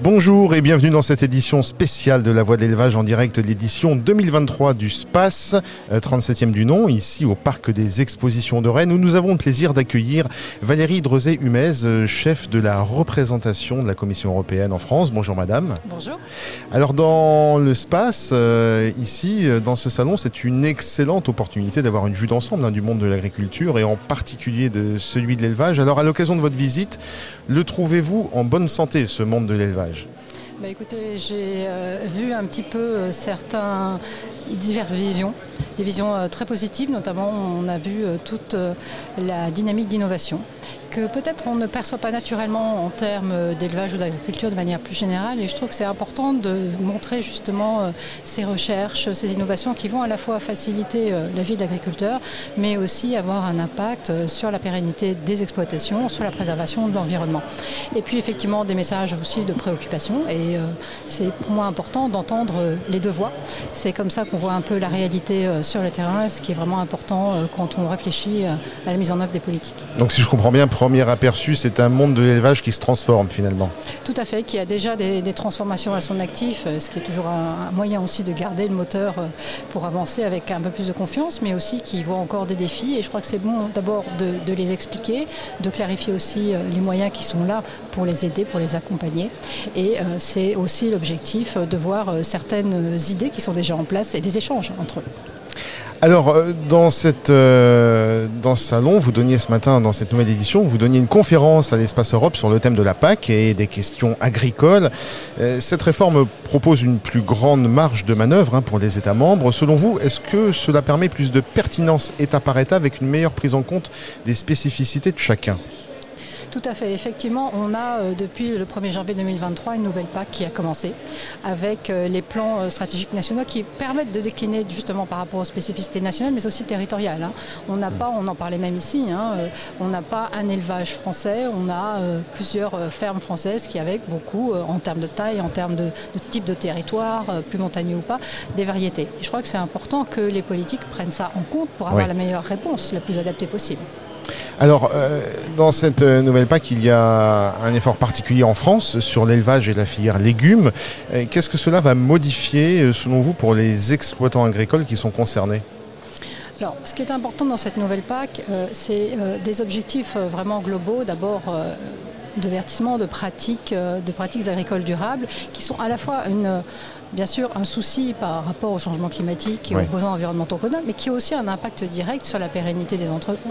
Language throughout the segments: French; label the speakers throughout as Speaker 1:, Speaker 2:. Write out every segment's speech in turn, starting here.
Speaker 1: Bonjour et bienvenue dans cette édition spéciale de La Voix de l'élevage en direct de l'édition 2023 du SPACE, 37e du nom, ici au Parc des Expositions de Rennes, où nous avons le plaisir d'accueillir Valérie Drezet-Humez, chef de la représentation de la Commission européenne en France. Bonjour madame.
Speaker 2: Bonjour.
Speaker 1: Alors dans le SPACE, euh, ici, dans ce salon, c'est une excellente opportunité d'avoir une vue d'ensemble hein, du monde de l'agriculture et en particulier de celui de l'élevage. Alors à l'occasion de votre visite, le trouvez-vous en bonne santé, ce monde de l'élevage?
Speaker 2: Bah écoutez, j'ai euh, vu un petit peu euh, certains diverses visions, des visions euh, très positives, notamment on a vu toute la dynamique d'innovation que peut-être on ne perçoit pas naturellement en termes d'élevage ou d'agriculture de manière plus générale. Et je trouve que c'est important de montrer justement euh, ces recherches, ces innovations qui vont à la fois faciliter euh, la vie de l'agriculteur, mais aussi avoir un impact euh, sur la pérennité des exploitations, sur la préservation de l'environnement. Et puis effectivement des messages aussi de préoccupation. Et c'est pour moi important d'entendre les deux voix. C'est comme ça qu'on voit un peu la réalité sur le terrain, ce qui est vraiment important quand on réfléchit à la mise en œuvre des politiques.
Speaker 1: Donc si je comprends bien, premier aperçu, c'est un monde de l'élevage qui se transforme finalement.
Speaker 2: Tout à fait, qui a déjà des, transformations à son actif, euh, ce qui est toujours un, moyen aussi de garder le moteur euh, pour avancer avec un peu plus de confiance, mais aussi qui voit encore des défis. Et je crois que c'est bon d'abord de, les expliquer, de clarifier aussi euh, les moyens qui sont là pour les aider, pour les accompagner. Et c'est aussi l'objectif de voir certaines idées qui sont déjà en place et des échanges entre eux.
Speaker 1: Alors, euh, dans, cette, euh, dans ce salon, vous donniez ce matin, dans cette nouvelle édition, vous donniez une conférence à l'Espace Europe sur le thème de la PAC et des questions agricoles. Euh, cette réforme propose une plus grande marge de manœuvre hein, pour les États membres. Selon vous, est-ce que cela permet plus de pertinence État par État avec une meilleure prise en compte des spécificités de chacun?
Speaker 2: Tout à fait. Effectivement, on a euh, depuis le 1er janvier 2023 une nouvelle PAC qui a commencé avec euh, les plans euh, stratégiques nationaux qui permettent de décliner justement par rapport aux spécificités nationales mais aussi territoriales. Hein. On n'a pas, on en parlait même ici, hein, on n'a pas un élevage français, on a plusieurs fermes françaises qui avec beaucoup en termes de taille, en termes de, type de territoire, plus montagneux ou pas, des variétés. Et je crois que c'est important que les politiques prennent ça en compte pour avoir la meilleure réponse, la plus adaptée possible.
Speaker 1: Alors, euh, dans cette euh, nouvelle PAC, il y a un effort particulier en France sur l'élevage et la filière légumes. Euh, qu'est-ce que cela va modifier, selon vous, pour les exploitants agricoles qui sont concernés?
Speaker 2: Alors, ce qui est important dans cette nouvelle PAC, c'est des objectifs vraiment globaux. D'abord, de vertissement, de pratiques, de pratiques agricoles durables, qui sont à la fois une bien sûr un souci par rapport au changement climatique et aux besoins environnementaux qu'on mais qui a aussi un impact direct sur la pérennité des,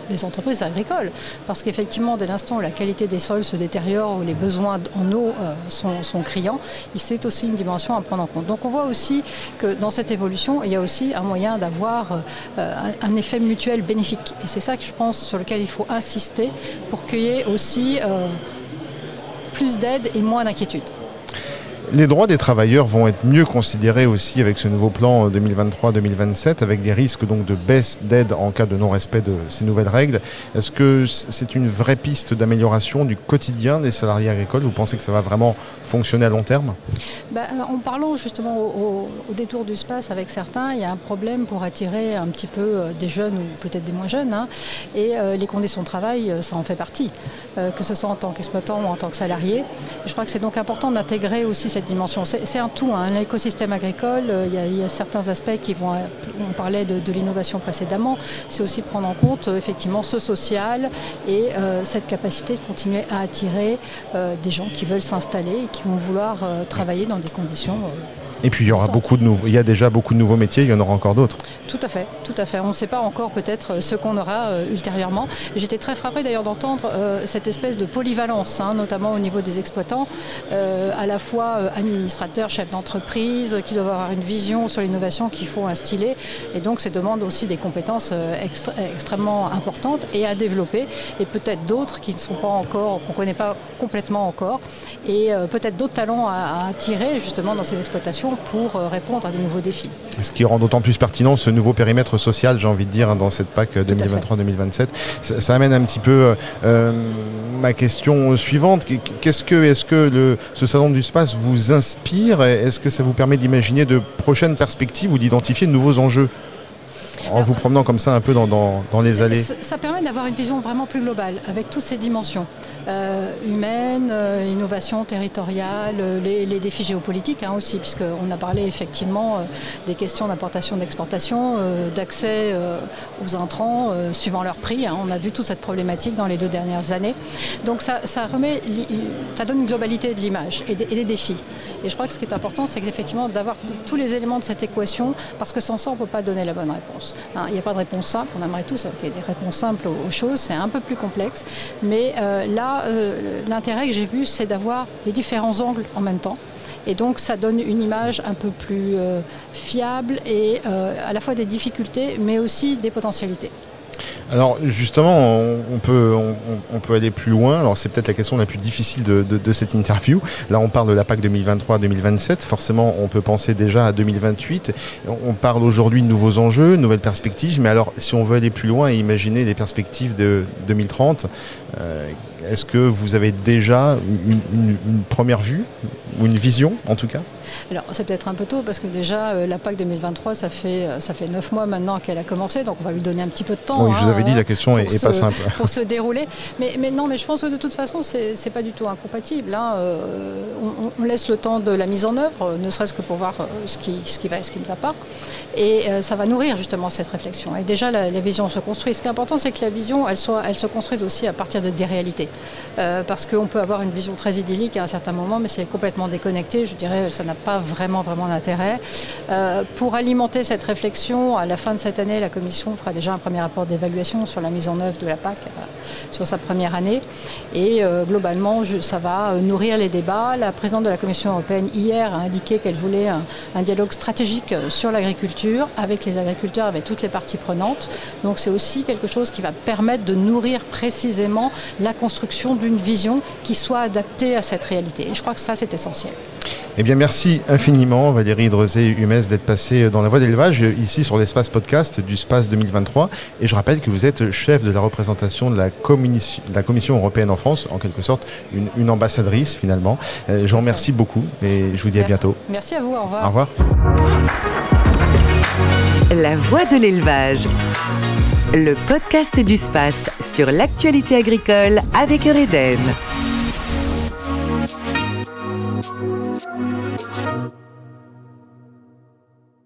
Speaker 2: des entreprises agricoles. Parce qu'effectivement, dès l'instant où la qualité des sols se détériore, où les besoins en eau euh, sont, criants, c'est aussi une dimension à prendre en compte. Donc on voit aussi que dans cette évolution, il y a aussi un moyen d'avoir euh, un, effet mutuel bénéfique. Et c'est ça que je pense sur lequel il faut insister pour qu'il y ait aussi euh, plus d'aide et moins d'inquiétude.
Speaker 1: Les droits des travailleurs vont être mieux considérés aussi avec ce nouveau plan 2023-2027, euh, avec des risques donc de baisse d'aide en cas de non-respect de ces nouvelles règles. Est-ce que c'est une vraie piste d'amélioration du quotidien des salariés agricoles? Vous pensez que ça va vraiment fonctionner à long terme?
Speaker 2: Bah, En parlant justement au, détour du space avec certains, il y a un problème pour attirer un petit peu euh, des jeunes ou peut-être des moins jeunes. Hein. et euh, les conditions de travail, ça en fait partie, que ce soit en tant qu'exploitant ou en tant que salarié. Je crois que c'est donc important d'intégrer aussi dimension. C'est un tout, hein. l'écosystème agricole, euh, il y, a, certains aspects qui vont, on parlait de, l'innovation précédemment, c'est aussi prendre en compte euh, effectivement ce social et euh, cette capacité de continuer à attirer des gens qui veulent s'installer et qui vont vouloir travailler dans des conditions
Speaker 1: et puis il y aura beaucoup de nouveaux, il y a déjà beaucoup de nouveaux métiers, il y en aura encore d'autres.
Speaker 2: Tout à fait, tout à fait. On ne sait pas encore peut-être euh, ce qu'on aura euh, ultérieurement. J'étais très frappée d'ailleurs d'entendre euh, cette espèce de polyvalence, hein, notamment au niveau des exploitants, à la fois administrateurs, chefs d'entreprise, qui doivent avoir une vision sur l'innovation qu'il faut instiller. Et donc, ça demande aussi des compétences extrêmement importantes et à développer, et peut-être d'autres qui ne sont pas encore, qu'on ne connaît pas complètement encore, et peut-être d'autres talents à, à attirer justement dans ces exploitations pour répondre à de nouveaux défis.
Speaker 1: Ce qui rend d'autant plus pertinent ce nouveau périmètre social, j'ai envie de dire, hein, dans cette PAC 2023-2027. Ça, amène un petit peu euh, ma question suivante. Qu'est-ce que, est-ce que le, ce salon du space vous inspire Est-ce que ça vous permet d'imaginer de prochaines perspectives ou d'identifier de nouveaux enjeux? En vous promenant comme ça un peu dans, les allées
Speaker 2: Ça permet d'avoir une vision vraiment plus globale, avec toutes ces dimensions. Euh, humaine, euh, innovation territoriale, euh, les, défis géopolitiques hein, aussi, puisqu'on a parlé effectivement des questions d'importation, d'exportation, d'accès aux intrants suivant leur prix. Hein. On a vu toute cette problématique dans les deux dernières années. Donc ça, remet, ça donne une globalité de l'image et, des défis. Et je crois que ce qui est important, c'est effectivement d'avoir tous les éléments de cette équation, parce que sans ça, on ne peut pas donner la bonne réponse. Hein. Il n'y a pas de réponse simple. On aimerait tous qu'il y ait des réponses simples aux, choses. C'est un peu plus complexe. Mais là, euh, l'intérêt que j'ai vu, c'est d'avoir les différents angles en même temps. Et donc ça donne une image un peu plus euh, fiable et euh, à la fois des difficultés, mais aussi des potentialités.
Speaker 1: Alors justement, on, peut, on, peut aller plus loin. Alors c'est peut-être la question la plus difficile de, cette interview. Là, on parle de la PAC 2023-2027. Forcément, on peut penser déjà à 2028. On parle aujourd'hui de nouveaux enjeux, de nouvelles perspectives. Mais alors, si on veut aller plus loin et imaginer des perspectives de 2030, euh, est-ce que vous avez déjà une première vue ou une vision en tout cas?
Speaker 2: Alors, c'est peut-être un peu tôt parce que déjà, euh, la PAC 2023, ça fait, euh, ça fait 9 mois maintenant qu'elle a commencé, donc on va lui donner un petit peu de temps.
Speaker 1: Oui, je vous avais dit, la question est, pas simple.
Speaker 2: Pour se dérouler. Mais, mais, non, mais je pense que de toute façon, c'est pas du tout incompatible. Hein. Euh, on, laisse le temps de la mise en œuvre, ne serait-ce que pour voir ce qui, ce qui va et ce qui ne va pas. Et ça va nourrir justement cette réflexion. Et déjà, la, vision se construit. Ce qui est important, c'est que la vision, elle, soit, elle se construise aussi à partir de des réalités. parce qu'on peut avoir une vision très idyllique à un certain moment, mais c'est complètement déconnecté. Je dirais, ça n'a pas vraiment, vraiment d'intérêt. Euh, pour alimenter cette réflexion, à la fin de cette année, la Commission fera déjà un premier rapport d'évaluation sur la mise en œuvre de la PAC euh, sur sa première année. Et euh, globalement, ça va nourrir les débats. La présidente de la Commission européenne, hier, a indiqué qu'elle voulait un, un, dialogue stratégique sur l'agriculture avec les agriculteurs, avec toutes les parties prenantes. Donc c'est aussi quelque chose qui va permettre de nourrir précisément la construction d'une vision qui soit adaptée à cette réalité. Et je crois que ça, c'est essentiel.
Speaker 1: Eh bien, merci infiniment, Valérie Drezé-Humès, d'être passée dans la voie d'élevage, ici sur l'espace podcast du SPACE 2023. Et je rappelle que vous êtes chef de la représentation de la, Commission européenne en France, en quelque sorte, une, ambassadrice finalement. Euh, je vous remercie beaucoup et je vous dis
Speaker 2: à
Speaker 1: bientôt.
Speaker 2: Merci à vous, au revoir.
Speaker 1: Au revoir.
Speaker 3: La voie de l'élevage. Le podcast du SPACE sur l'actualité agricole avec Eureden.